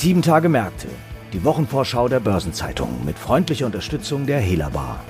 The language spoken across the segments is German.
Sieben Tage Märkte, die Wochenvorschau der Börsenzeitung mit freundlicher Unterstützung der Hela Bar.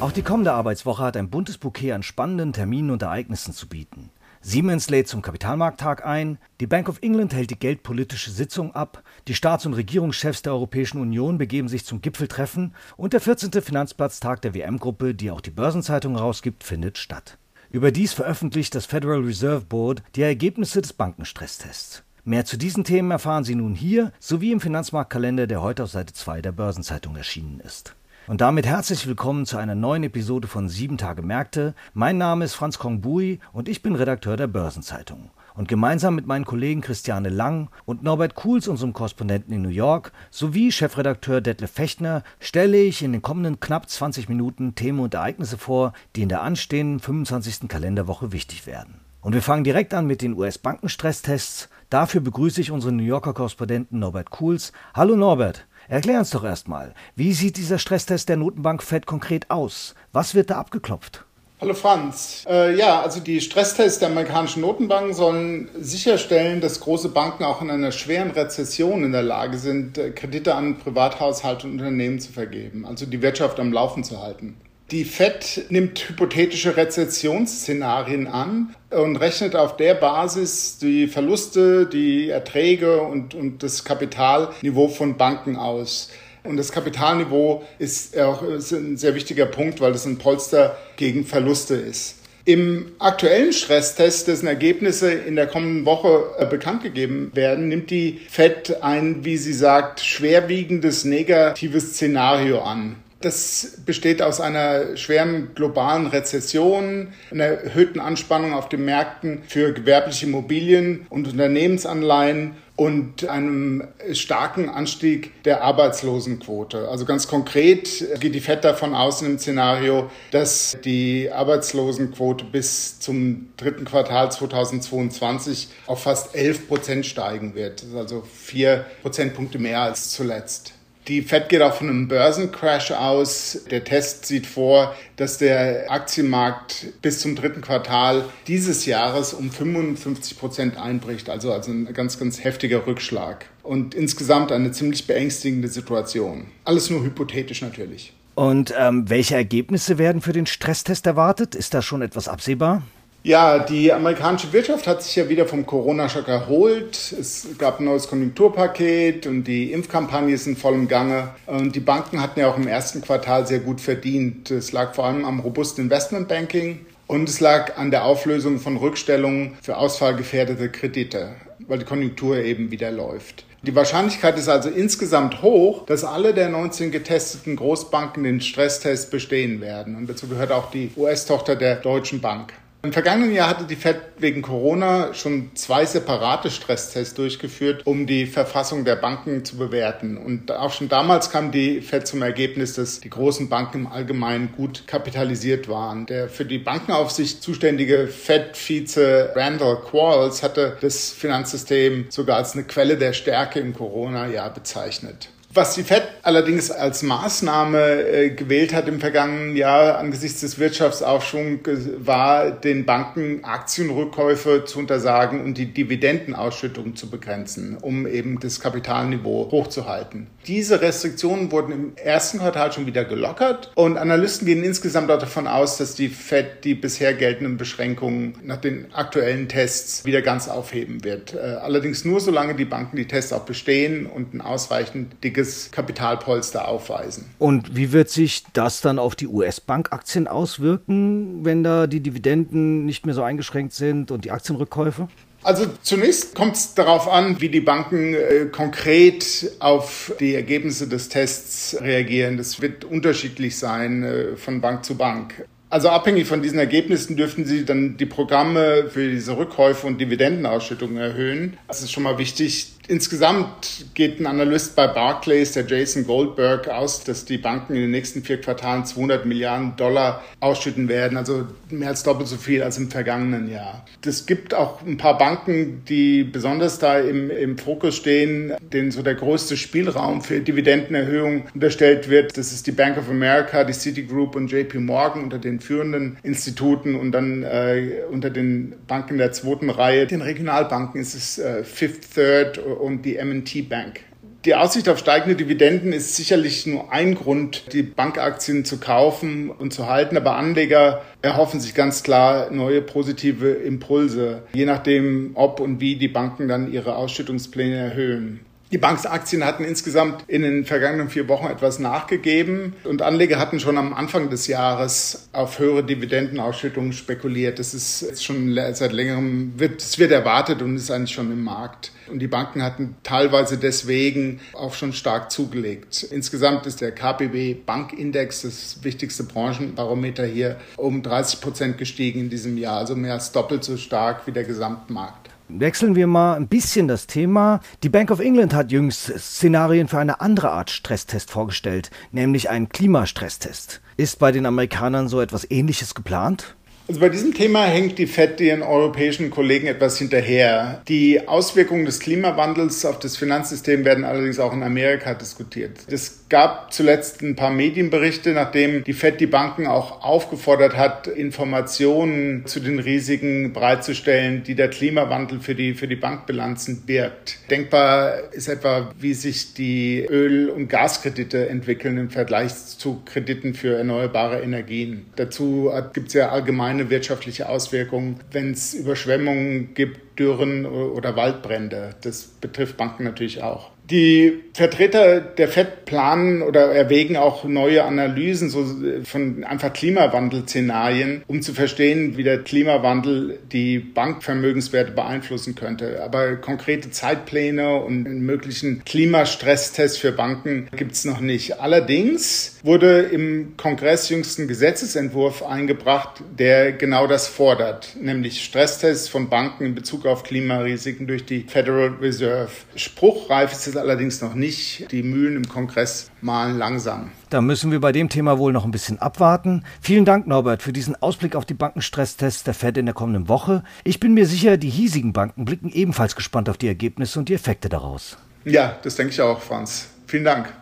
Auch die kommende Arbeitswoche hat ein buntes Bouquet an spannenden Terminen und Ereignissen zu bieten. Siemens lädt zum Kapitalmarkttag ein, die Bank of England hält die geldpolitische Sitzung ab, die Staats- und Regierungschefs der Europäischen Union begeben sich zum Gipfeltreffen und der 14. Finanzplatztag der WM-Gruppe, die auch die Börsenzeitung herausgibt, findet statt. Überdies veröffentlicht das Federal Reserve Board die Ergebnisse des Bankenstresstests. Mehr zu diesen Themen erfahren Sie nun hier sowie im Finanzmarktkalender, der heute auf Seite 2 der Börsenzeitung erschienen ist. Und damit herzlich willkommen zu einer neuen Episode von 7 Tage Märkte. Mein Name ist Franz Kongbui und ich bin Redakteur der Börsenzeitung. Und gemeinsam mit meinen Kollegen Christiane Lang und Norbert Kuhls, unserem Korrespondenten in New York, sowie Chefredakteur Detlef Fechtner, stelle ich in den kommenden knapp 20 Minuten Themen und Ereignisse vor, die in der anstehenden 25. Kalenderwoche wichtig werden. Und wir fangen direkt an mit den US-Bankenstresstests. Dafür begrüße ich unseren New Yorker Korrespondenten Norbert Kuhls. Hallo Norbert. Erklär uns doch erstmal, wie sieht dieser Stresstest der Notenbank Fed konkret aus? Was wird da abgeklopft? Hallo Franz. Äh, ja, also die Stresstests der amerikanischen Notenbanken sollen sicherstellen, dass große Banken auch in einer schweren Rezession in der Lage sind, äh, Kredite an Privathaushalte und Unternehmen zu vergeben, also die Wirtschaft am Laufen zu halten. Die FED nimmt hypothetische Rezessionsszenarien an und rechnet auf der Basis die Verluste, die Erträge und, und das Kapitalniveau von Banken aus. Und das Kapitalniveau ist auch ist ein sehr wichtiger Punkt, weil das ein Polster gegen Verluste ist. Im aktuellen Stresstest, dessen Ergebnisse in der kommenden Woche äh, bekannt gegeben werden, nimmt die FED ein, wie sie sagt, schwerwiegendes negatives Szenario an. Das besteht aus einer schweren globalen Rezession, einer erhöhten Anspannung auf den Märkten für gewerbliche Immobilien und Unternehmensanleihen und einem starken Anstieg der Arbeitslosenquote. Also ganz konkret geht die FED davon aus in dem Szenario, dass die Arbeitslosenquote bis zum dritten Quartal 2022 auf fast 11 Prozent steigen wird. Das ist also vier Prozentpunkte mehr als zuletzt. Die Fed geht auch von einem Börsencrash aus. Der Test sieht vor, dass der Aktienmarkt bis zum dritten Quartal dieses Jahres um 55 Prozent einbricht. Also, also ein ganz, ganz heftiger Rückschlag. Und insgesamt eine ziemlich beängstigende Situation. Alles nur hypothetisch natürlich. Und ähm, welche Ergebnisse werden für den Stresstest erwartet? Ist da schon etwas absehbar? Ja, die amerikanische Wirtschaft hat sich ja wieder vom Corona-Schock erholt. Es gab ein neues Konjunkturpaket und die Impfkampagne ist in vollem Gange. Und die Banken hatten ja auch im ersten Quartal sehr gut verdient. Es lag vor allem am robusten Investmentbanking und es lag an der Auflösung von Rückstellungen für ausfallgefährdete Kredite, weil die Konjunktur eben wieder läuft. Die Wahrscheinlichkeit ist also insgesamt hoch, dass alle der 19 getesteten Großbanken den Stresstest bestehen werden. Und dazu gehört auch die US-Tochter der Deutschen Bank. Im vergangenen Jahr hatte die Fed wegen Corona schon zwei separate Stresstests durchgeführt, um die Verfassung der Banken zu bewerten. Und auch schon damals kam die Fed zum Ergebnis, dass die großen Banken im Allgemeinen gut kapitalisiert waren. Der für die Bankenaufsicht zuständige Fed-Vize Randall Quarles hatte das Finanzsystem sogar als eine Quelle der Stärke im Corona-Jahr bezeichnet. Was die FED allerdings als Maßnahme äh, gewählt hat im vergangenen Jahr angesichts des Wirtschaftsaufschwungs, war, den Banken Aktienrückkäufe zu untersagen und die Dividendenausschüttung zu begrenzen, um eben das Kapitalniveau hochzuhalten. Diese Restriktionen wurden im ersten Quartal schon wieder gelockert und Analysten gehen insgesamt davon aus, dass die FED die bisher geltenden Beschränkungen nach den aktuellen Tests wieder ganz aufheben wird. Äh, allerdings nur solange die Banken die Tests auch bestehen und ein ausreichend dickes riesiges Kapitalpolster aufweisen. Und wie wird sich das dann auf die US-Bank-Aktien auswirken, wenn da die Dividenden nicht mehr so eingeschränkt sind und die Aktienrückkäufe? Also zunächst kommt es darauf an, wie die Banken äh, konkret auf die Ergebnisse des Tests reagieren. Das wird unterschiedlich sein äh, von Bank zu Bank. Also abhängig von diesen Ergebnissen dürften Sie dann die Programme für diese Rückkäufe und Dividendenausschüttungen erhöhen. Das ist schon mal wichtig. Insgesamt geht ein Analyst bei Barclays, der Jason Goldberg, aus, dass die Banken in den nächsten vier Quartalen 200 Milliarden Dollar ausschütten werden, also mehr als doppelt so viel als im vergangenen Jahr. Es gibt auch ein paar Banken, die besonders da im, im Fokus stehen, denen so der größte Spielraum für Dividendenerhöhung unterstellt wird. Das ist die Bank of America, die Citigroup und JP Morgan unter den führenden Instituten und dann äh, unter den Banken der zweiten Reihe, den Regionalbanken ist es äh, Fifth Third und die M&T Bank. Die Aussicht auf steigende Dividenden ist sicherlich nur ein Grund, die Bankaktien zu kaufen und zu halten. Aber Anleger erhoffen sich ganz klar neue positive Impulse, je nachdem, ob und wie die Banken dann ihre Ausschüttungspläne erhöhen. Die Banksaktien hatten insgesamt in den vergangenen vier Wochen etwas nachgegeben und Anleger hatten schon am Anfang des Jahres auf höhere Dividendenausschüttungen spekuliert. Das ist schon seit längerem, wird, es wird erwartet und ist eigentlich schon im Markt. Und die Banken hatten teilweise deswegen auch schon stark zugelegt. Insgesamt ist der KPB Bankindex, das wichtigste Branchenbarometer hier, um 30 Prozent gestiegen in diesem Jahr, also mehr als doppelt so stark wie der Gesamtmarkt. Wechseln wir mal ein bisschen das Thema. Die Bank of England hat jüngst Szenarien für eine andere Art Stresstest vorgestellt, nämlich einen Klimastresstest. Ist bei den Amerikanern so etwas Ähnliches geplant? Also bei diesem Thema hängt die FED den europäischen Kollegen etwas hinterher. Die Auswirkungen des Klimawandels auf das Finanzsystem werden allerdings auch in Amerika diskutiert. Es gab zuletzt ein paar Medienberichte, nachdem die FED die Banken auch aufgefordert hat, Informationen zu den Risiken bereitzustellen, die der Klimawandel für die, für die Bankbilanzen birgt. Denkbar ist etwa, wie sich die Öl- und Gaskredite entwickeln im Vergleich zu Krediten für erneuerbare Energien. Dazu gibt es ja allgemeine keine wirtschaftliche Auswirkungen, wenn es Überschwemmungen gibt, Dürren oder Waldbrände. Das betrifft Banken natürlich auch. Die Vertreter der FED planen oder erwägen auch neue Analysen so von einfach Klimawandelszenarien, um zu verstehen, wie der Klimawandel die Bankvermögenswerte beeinflussen könnte. Aber konkrete Zeitpläne und einen möglichen Klimastresstest für Banken gibt es noch nicht. Allerdings wurde im Kongress jüngsten Gesetzesentwurf eingebracht, der genau das fordert, nämlich Stresstests von Banken in Bezug auf Klimarisiken durch die Federal Reserve. Spruchreif ist es allerdings noch nicht. Die Mühlen im Kongress malen langsam. Da müssen wir bei dem Thema wohl noch ein bisschen abwarten. Vielen Dank, Norbert, für diesen Ausblick auf die Bankenstresstests der Fed in der kommenden Woche. Ich bin mir sicher, die hiesigen Banken blicken ebenfalls gespannt auf die Ergebnisse und die Effekte daraus. Ja, das denke ich auch, Franz. Vielen Dank.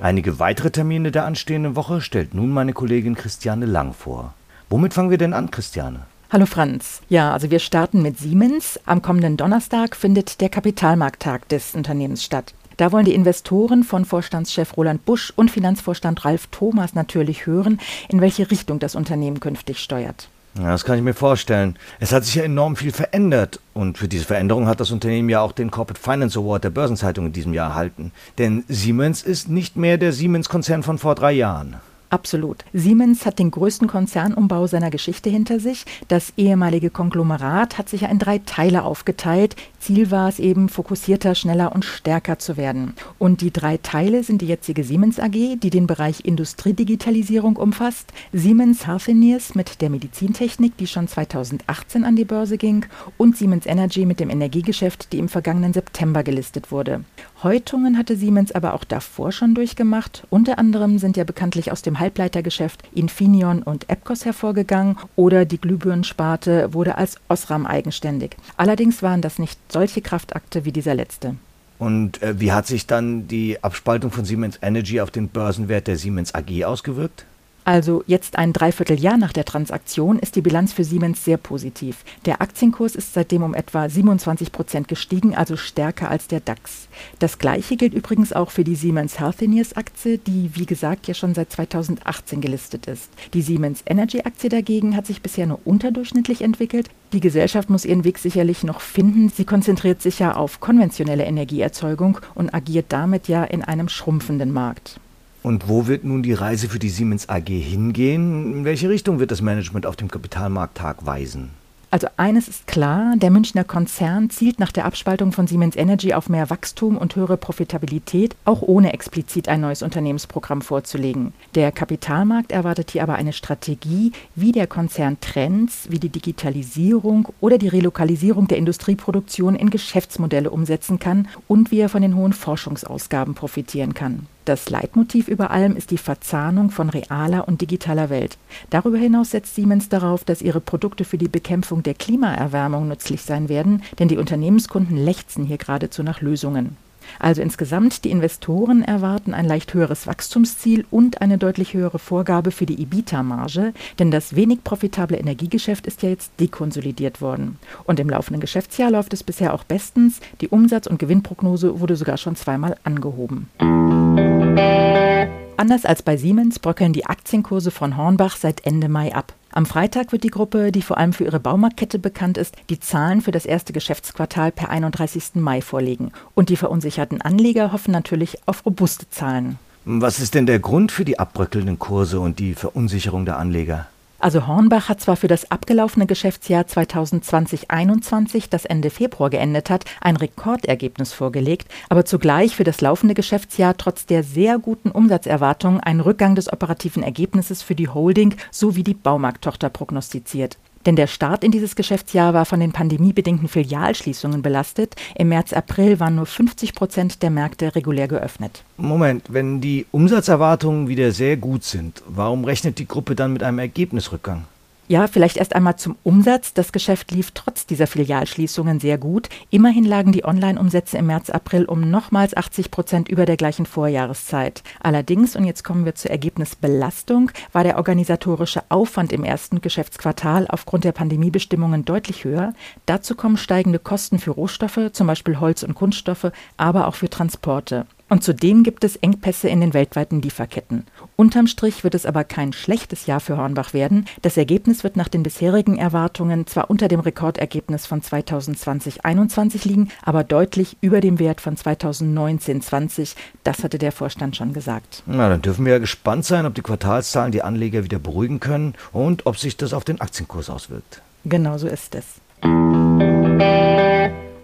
Einige weitere Termine der anstehenden Woche stellt nun meine Kollegin Christiane Lang vor. Womit fangen wir denn an, Christiane? Hallo Franz. Ja, also wir starten mit Siemens. Am kommenden Donnerstag findet der Kapitalmarkttag des Unternehmens statt. Da wollen die Investoren von Vorstandschef Roland Busch und Finanzvorstand Ralf Thomas natürlich hören, in welche Richtung das Unternehmen künftig steuert. Ja, das kann ich mir vorstellen. Es hat sich ja enorm viel verändert und für diese Veränderung hat das Unternehmen ja auch den Corporate Finance Award der Börsenzeitung in diesem Jahr erhalten. Denn Siemens ist nicht mehr der Siemens-Konzern von vor drei Jahren. Absolut. Siemens hat den größten Konzernumbau seiner Geschichte hinter sich. Das ehemalige Konglomerat hat sich ja in drei Teile aufgeteilt. Ziel war es eben, fokussierter, schneller und stärker zu werden. Und die drei Teile sind die jetzige Siemens AG, die den Bereich Industriedigitalisierung umfasst, Siemens Healthineers mit der Medizintechnik, die schon 2018 an die Börse ging, und Siemens Energy mit dem Energiegeschäft, die im vergangenen September gelistet wurde. Häutungen hatte Siemens aber auch davor schon durchgemacht. Unter anderem sind ja bekanntlich aus dem Halbleitergeschäft Infineon und Epcos hervorgegangen oder die Glühbirnensparte wurde als Osram eigenständig. Allerdings waren das nicht solche Kraftakte wie dieser letzte. Und äh, wie hat sich dann die Abspaltung von Siemens Energy auf den Börsenwert der Siemens AG ausgewirkt? Also jetzt ein Dreivierteljahr nach der Transaktion ist die Bilanz für Siemens sehr positiv. Der Aktienkurs ist seitdem um etwa 27 Prozent gestiegen, also stärker als der DAX. Das gleiche gilt übrigens auch für die Siemens Healthineers Aktie, die wie gesagt ja schon seit 2018 gelistet ist. Die Siemens Energy Aktie dagegen hat sich bisher nur unterdurchschnittlich entwickelt. Die Gesellschaft muss ihren Weg sicherlich noch finden. Sie konzentriert sich ja auf konventionelle Energieerzeugung und agiert damit ja in einem schrumpfenden Markt. Und wo wird nun die Reise für die Siemens AG hingehen? In welche Richtung wird das Management auf dem Kapitalmarkttag weisen? Also eines ist klar, der Münchner Konzern zielt nach der Abspaltung von Siemens Energy auf mehr Wachstum und höhere Profitabilität, auch ohne explizit ein neues Unternehmensprogramm vorzulegen. Der Kapitalmarkt erwartet hier aber eine Strategie, wie der Konzern Trends wie die Digitalisierung oder die Relokalisierung der Industrieproduktion in Geschäftsmodelle umsetzen kann und wie er von den hohen Forschungsausgaben profitieren kann. Das Leitmotiv über allem ist die Verzahnung von realer und digitaler Welt. Darüber hinaus setzt Siemens darauf, dass ihre Produkte für die Bekämpfung der Klimaerwärmung nützlich sein werden, denn die Unternehmenskunden lechzen hier geradezu nach Lösungen. Also insgesamt, die Investoren erwarten ein leicht höheres Wachstumsziel und eine deutlich höhere Vorgabe für die EBITDA-Marge, denn das wenig profitable Energiegeschäft ist ja jetzt dekonsolidiert worden. Und im laufenden Geschäftsjahr läuft es bisher auch bestens. Die Umsatz- und Gewinnprognose wurde sogar schon zweimal angehoben. Anders als bei Siemens bröckeln die Aktienkurse von Hornbach seit Ende Mai ab. Am Freitag wird die Gruppe, die vor allem für ihre Baumarktkette bekannt ist, die Zahlen für das erste Geschäftsquartal per 31. Mai vorlegen. Und die verunsicherten Anleger hoffen natürlich auf robuste Zahlen. Was ist denn der Grund für die abbröckelnden Kurse und die Verunsicherung der Anleger? Also Hornbach hat zwar für das abgelaufene Geschäftsjahr 2020-21, das Ende Februar geendet hat, ein Rekordergebnis vorgelegt, aber zugleich für das laufende Geschäftsjahr trotz der sehr guten Umsatzerwartungen einen Rückgang des operativen Ergebnisses für die Holding sowie die Baumarkttochter prognostiziert. Denn der Start in dieses Geschäftsjahr war von den pandemiebedingten Filialschließungen belastet. Im März, April waren nur 50 Prozent der Märkte regulär geöffnet. Moment, wenn die Umsatzerwartungen wieder sehr gut sind, warum rechnet die Gruppe dann mit einem Ergebnisrückgang? Ja, vielleicht erst einmal zum Umsatz. Das Geschäft lief trotz dieser Filialschließungen sehr gut. Immerhin lagen die Online-Umsätze im März, April um nochmals 80 Prozent über der gleichen Vorjahreszeit. Allerdings, und jetzt kommen wir zur Ergebnisbelastung, war der organisatorische Aufwand im ersten Geschäftsquartal aufgrund der Pandemiebestimmungen deutlich höher. Dazu kommen steigende Kosten für Rohstoffe, zum Beispiel Holz und Kunststoffe, aber auch für Transporte. Und zudem gibt es Engpässe in den weltweiten Lieferketten. Unterm Strich wird es aber kein schlechtes Jahr für Hornbach werden. Das Ergebnis wird nach den bisherigen Erwartungen zwar unter dem Rekordergebnis von 2020-21 liegen, aber deutlich über dem Wert von 2019-20. Das hatte der Vorstand schon gesagt. Na, dann dürfen wir ja gespannt sein, ob die Quartalszahlen die Anleger wieder beruhigen können und ob sich das auf den Aktienkurs auswirkt. Genau so ist es.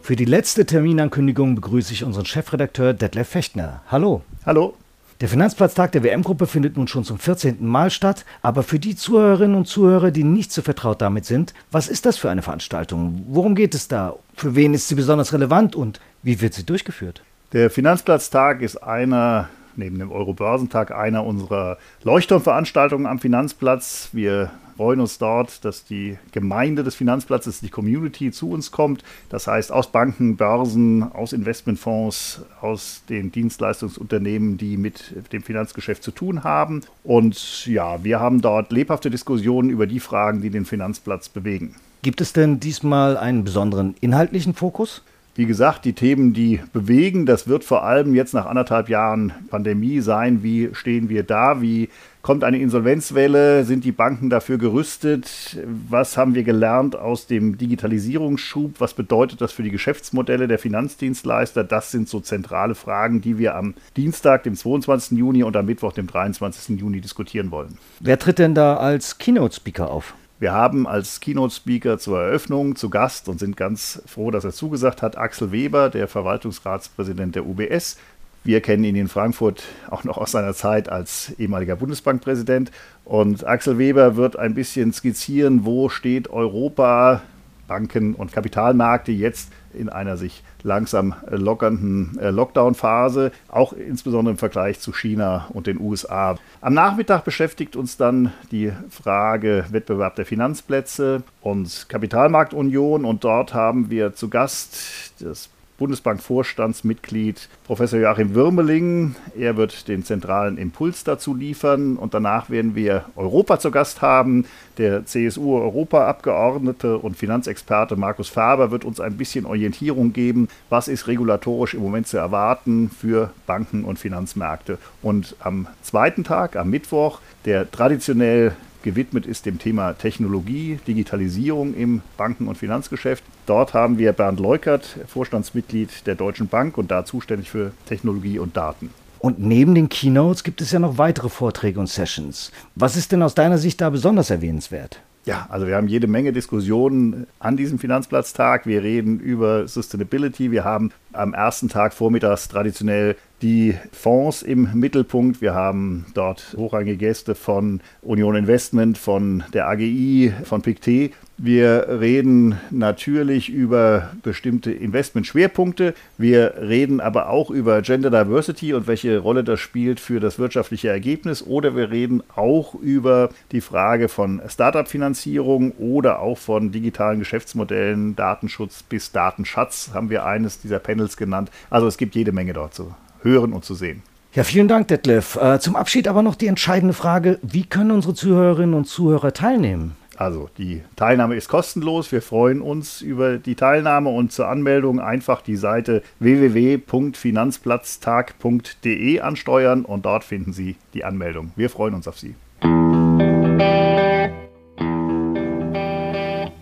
Für die letzte Terminankündigung begrüße ich unseren Chefredakteur Detlef Fechtner. Hallo. Hallo. Der Finanzplatztag der WM-Gruppe findet nun schon zum 14. Mal statt, aber für die Zuhörerinnen und Zuhörer, die nicht so vertraut damit sind, was ist das für eine Veranstaltung? Worum geht es da? Für wen ist sie besonders relevant und wie wird sie durchgeführt? Der Finanzplatztag ist einer neben dem Eurobörsentag einer unserer Leuchtturmveranstaltungen am Finanzplatz. Wir freuen uns dort, dass die Gemeinde des Finanzplatzes, die Community zu uns kommt. Das heißt aus Banken, Börsen, aus Investmentfonds, aus den Dienstleistungsunternehmen, die mit dem Finanzgeschäft zu tun haben. Und ja, wir haben dort lebhafte Diskussionen über die Fragen, die den Finanzplatz bewegen. Gibt es denn diesmal einen besonderen inhaltlichen Fokus? Wie gesagt, die Themen, die bewegen, das wird vor allem jetzt nach anderthalb Jahren Pandemie sein. Wie stehen wir da? Wie kommt eine Insolvenzwelle? Sind die Banken dafür gerüstet? Was haben wir gelernt aus dem Digitalisierungsschub? Was bedeutet das für die Geschäftsmodelle der Finanzdienstleister? Das sind so zentrale Fragen, die wir am Dienstag, dem 22. Juni und am Mittwoch, dem 23. Juni diskutieren wollen. Wer tritt denn da als Keynote-Speaker auf? Wir haben als Keynote-Speaker zur Eröffnung zu Gast und sind ganz froh, dass er zugesagt hat, Axel Weber, der Verwaltungsratspräsident der UBS. Wir kennen ihn in Frankfurt auch noch aus seiner Zeit als ehemaliger Bundesbankpräsident. Und Axel Weber wird ein bisschen skizzieren, wo steht Europa, Banken und Kapitalmärkte jetzt in einer sich langsam lockernden äh, Lockdown-Phase, auch insbesondere im Vergleich zu China und den USA. Am Nachmittag beschäftigt uns dann die Frage Wettbewerb der Finanzplätze und Kapitalmarktunion und dort haben wir zu Gast das Bundesbank-Vorstandsmitglied Professor Joachim Würmeling. Er wird den zentralen Impuls dazu liefern und danach werden wir Europa zu Gast haben. Der CSU-Europaabgeordnete und Finanzexperte Markus Faber wird uns ein bisschen Orientierung geben, was ist regulatorisch im Moment zu erwarten für Banken und Finanzmärkte. Und am zweiten Tag, am Mittwoch, der traditionell gewidmet ist dem Thema Technologie, Digitalisierung im Banken- und Finanzgeschäft. Dort haben wir Bernd Leukert, Vorstandsmitglied der Deutschen Bank und da zuständig für Technologie und Daten. Und neben den Keynotes gibt es ja noch weitere Vorträge und Sessions. Was ist denn aus deiner Sicht da besonders erwähnenswert? Ja, also wir haben jede Menge Diskussionen an diesem Finanzplatztag. Wir reden über Sustainability. Wir haben am ersten Tag vormittags traditionell die Fonds im Mittelpunkt. Wir haben dort hochrangige Gäste von Union Investment, von der AGI, von PICT. Wir reden natürlich über bestimmte Investmentschwerpunkte. Wir reden aber auch über Gender Diversity und welche Rolle das spielt für das wirtschaftliche Ergebnis. Oder wir reden auch über die Frage von Startup-Finanzierung oder auch von digitalen Geschäftsmodellen, Datenschutz bis Datenschatz haben wir eines dieser Panels genannt. Also es gibt jede Menge dort zu hören und zu sehen. Ja, vielen Dank, Detlef. Äh, zum Abschied aber noch die entscheidende Frage, wie können unsere Zuhörerinnen und Zuhörer teilnehmen? Also die Teilnahme ist kostenlos. Wir freuen uns über die Teilnahme und zur Anmeldung einfach die Seite www.finanzplatztag.de ansteuern und dort finden Sie die Anmeldung. Wir freuen uns auf Sie.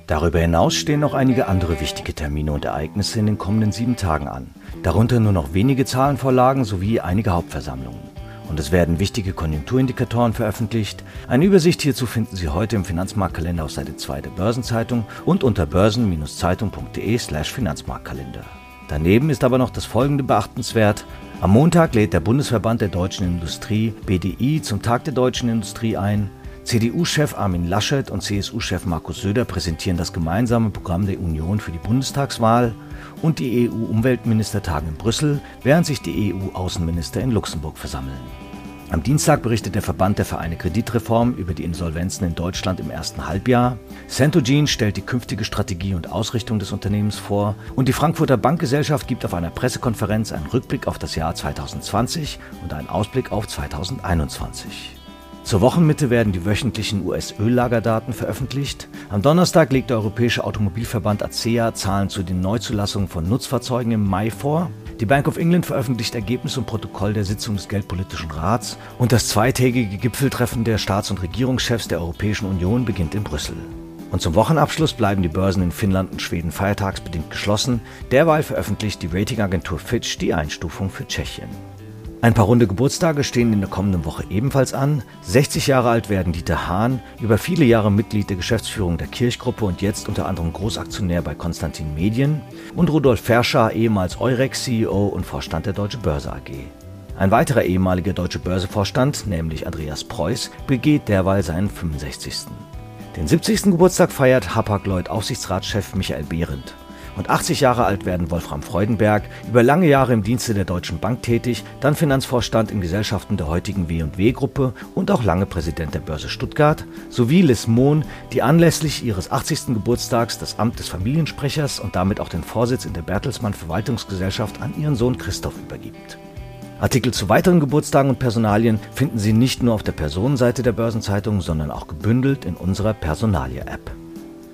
Darüber hinaus stehen noch einige andere wichtige Termine und Ereignisse in den kommenden sieben Tagen an. Darunter nur noch wenige Zahlenvorlagen sowie einige Hauptversammlungen und es werden wichtige Konjunkturindikatoren veröffentlicht. Eine Übersicht hierzu finden Sie heute im Finanzmarktkalender auf Seite 2 der Börsenzeitung und unter börsen-zeitung.de/slash Finanzmarktkalender. Daneben ist aber noch das folgende beachtenswert. Am Montag lädt der Bundesverband der deutschen Industrie BDI zum Tag der deutschen Industrie ein. CDU-Chef Armin Laschet und CSU-Chef Markus Söder präsentieren das gemeinsame Programm der Union für die Bundestagswahl und die EU-Umweltminister tagen in Brüssel, während sich die EU-Außenminister in Luxemburg versammeln. Am Dienstag berichtet der Verband der Vereine Kreditreform über die Insolvenzen in Deutschland im ersten Halbjahr. Centogene stellt die künftige Strategie und Ausrichtung des Unternehmens vor. Und die Frankfurter Bankgesellschaft gibt auf einer Pressekonferenz einen Rückblick auf das Jahr 2020 und einen Ausblick auf 2021. Zur Wochenmitte werden die wöchentlichen US-Öllagerdaten veröffentlicht. Am Donnerstag legt der Europäische Automobilverband ACEA Zahlen zu den Neuzulassungen von Nutzfahrzeugen im Mai vor. Die Bank of England veröffentlicht Ergebnis und Protokoll der Sitzung des Geldpolitischen Rats und das zweitägige Gipfeltreffen der Staats- und Regierungschefs der Europäischen Union beginnt in Brüssel. Und zum Wochenabschluss bleiben die Börsen in Finnland und Schweden feiertagsbedingt geschlossen. Derweil veröffentlicht die Ratingagentur Fitch die Einstufung für Tschechien. Ein paar runde Geburtstage stehen in der kommenden Woche ebenfalls an. 60 Jahre alt werden Dieter Hahn, über viele Jahre Mitglied der Geschäftsführung der Kirchgruppe und jetzt unter anderem Großaktionär bei Konstantin Medien. Und Rudolf Verschar, ehemals Eurex-CEO und Vorstand der Deutsche Börse AG. Ein weiterer ehemaliger Deutsche Börse-Vorstand, nämlich Andreas Preuß, begeht derweil seinen 65. Den 70. Geburtstag feiert Hapag-Lloyd-Aufsichtsratschef Michael Behrendt und 80 Jahre alt werden Wolfram Freudenberg, über lange Jahre im Dienste der Deutschen Bank tätig, dann Finanzvorstand in Gesellschaften der heutigen W&W-Gruppe und auch lange Präsident der Börse Stuttgart, sowie Liz Mohn, die anlässlich ihres 80. Geburtstags das Amt des Familiensprechers und damit auch den Vorsitz in der Bertelsmann Verwaltungsgesellschaft an ihren Sohn Christoph übergibt. Artikel zu weiteren Geburtstagen und Personalien finden Sie nicht nur auf der Personenseite der Börsenzeitung, sondern auch gebündelt in unserer Personalie-App.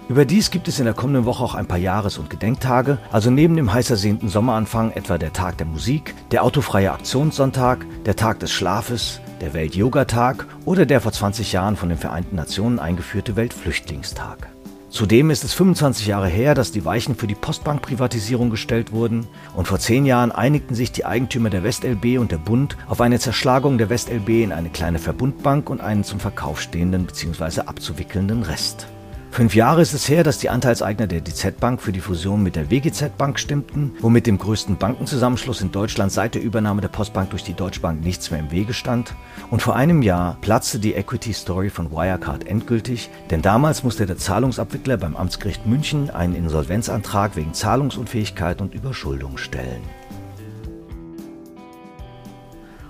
Überdies gibt es in der kommenden Woche auch ein paar Jahres- und Gedenktage, also neben dem heiß ersehnten Sommeranfang etwa der Tag der Musik, der autofreie Aktionssonntag, der Tag des Schlafes, der Welt-Yoga-Tag oder der vor 20 Jahren von den Vereinten Nationen eingeführte Weltflüchtlingstag. Zudem ist es 25 Jahre her, dass die Weichen für die Postbank-Privatisierung gestellt wurden und vor zehn Jahren einigten sich die Eigentümer der WestLB und der Bund auf eine Zerschlagung der WestLB in eine kleine Verbundbank und einen zum Verkauf stehenden bzw. abzuwickelnden Rest. Fünf Jahre ist es her, dass die Anteilseigner der DZ Bank für die Fusion mit der WGZ Bank stimmten, womit dem größten Bankenzusammenschluss in Deutschland seit der Übernahme der Postbank durch die Deutsche Bank nichts mehr im Wege stand. Und vor einem Jahr platzte die Equity Story von Wirecard endgültig, denn damals musste der Zahlungsabwickler beim Amtsgericht München einen Insolvenzantrag wegen Zahlungsunfähigkeit und Überschuldung stellen.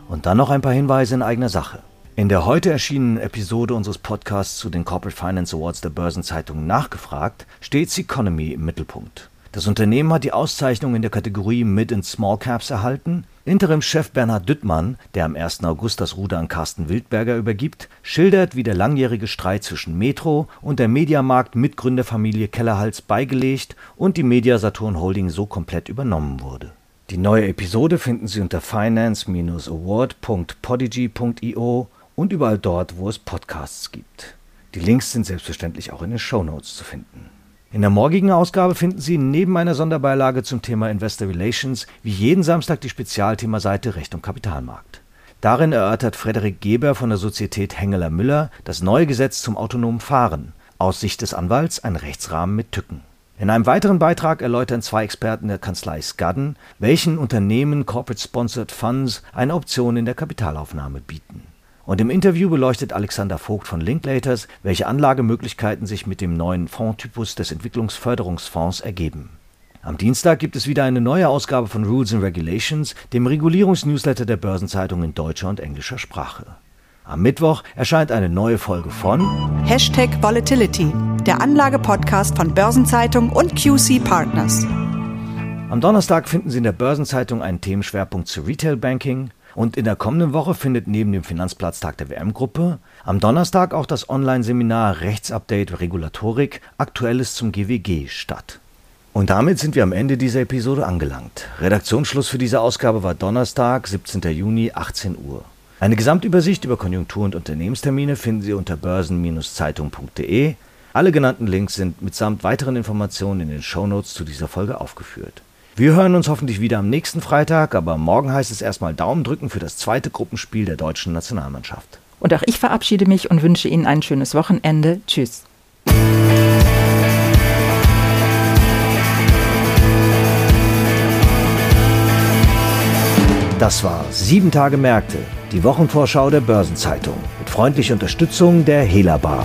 Und dann noch ein paar Hinweise in eigener Sache. In der heute erschienenen Episode unseres Podcasts zu den Corporate Finance Awards der Börsenzeitung nachgefragt, steht Economy im Mittelpunkt. Das Unternehmen hat die Auszeichnung in der Kategorie Mid- and Small Caps erhalten. Interimschef Bernhard Düttmann, der am 1. August das Ruder an Carsten Wildberger übergibt, schildert, wie der langjährige Streit zwischen Metro und der Mediamarkt-Mitgründerfamilie Kellerhals beigelegt und die Media Saturn Holding so komplett übernommen wurde. Die neue Episode finden Sie unter finance-award.podigy.io und überall dort, wo es Podcasts gibt. Die Links sind selbstverständlich auch in den Show Notes zu finden. In der morgigen Ausgabe finden Sie neben einer Sonderbeilage zum Thema Investor Relations wie jeden Samstag die Spezialthemaseite Recht und Kapitalmarkt. Darin erörtert Frederik Geber von der Sozietät Hengeler Müller das neue Gesetz zum autonomen Fahren, aus Sicht des Anwalts ein Rechtsrahmen mit Tücken. In einem weiteren Beitrag erläutern zwei Experten der Kanzlei Skadden, welchen Unternehmen Corporate Sponsored Funds eine Option in der Kapitalaufnahme bieten. Und im Interview beleuchtet Alexander Vogt von Linklaters, welche Anlagemöglichkeiten sich mit dem neuen Fondtypus des Entwicklungsförderungsfonds ergeben. Am Dienstag gibt es wieder eine neue Ausgabe von Rules and Regulations, dem Regulierungsnewsletter der Börsenzeitung in deutscher und englischer Sprache. Am Mittwoch erscheint eine neue Folge von Hashtag Volatility, der Anlagepodcast von Börsenzeitung und QC Partners. Am Donnerstag finden Sie in der Börsenzeitung einen Themenschwerpunkt zu Retail Banking und in der kommenden Woche findet neben dem Finanzplatztag der WM-Gruppe am Donnerstag auch das Online-Seminar Rechtsupdate Regulatorik Aktuelles zum GWG statt. Und damit sind wir am Ende dieser Episode angelangt. Redaktionsschluss für diese Ausgabe war Donnerstag, 17. Juni, 18 Uhr. Eine Gesamtübersicht über Konjunktur- und Unternehmenstermine finden Sie unter börsen-zeitung.de. Alle genannten Links sind mitsamt weiteren Informationen in den Shownotes zu dieser Folge aufgeführt. Wir hören uns hoffentlich wieder am nächsten Freitag, aber morgen heißt es erstmal Daumen drücken für das zweite Gruppenspiel der deutschen Nationalmannschaft. Und auch ich verabschiede mich und wünsche Ihnen ein schönes Wochenende. Tschüss. Das war Sieben Tage Märkte, die Wochenvorschau der Börsenzeitung mit freundlicher Unterstützung der Hela Bar.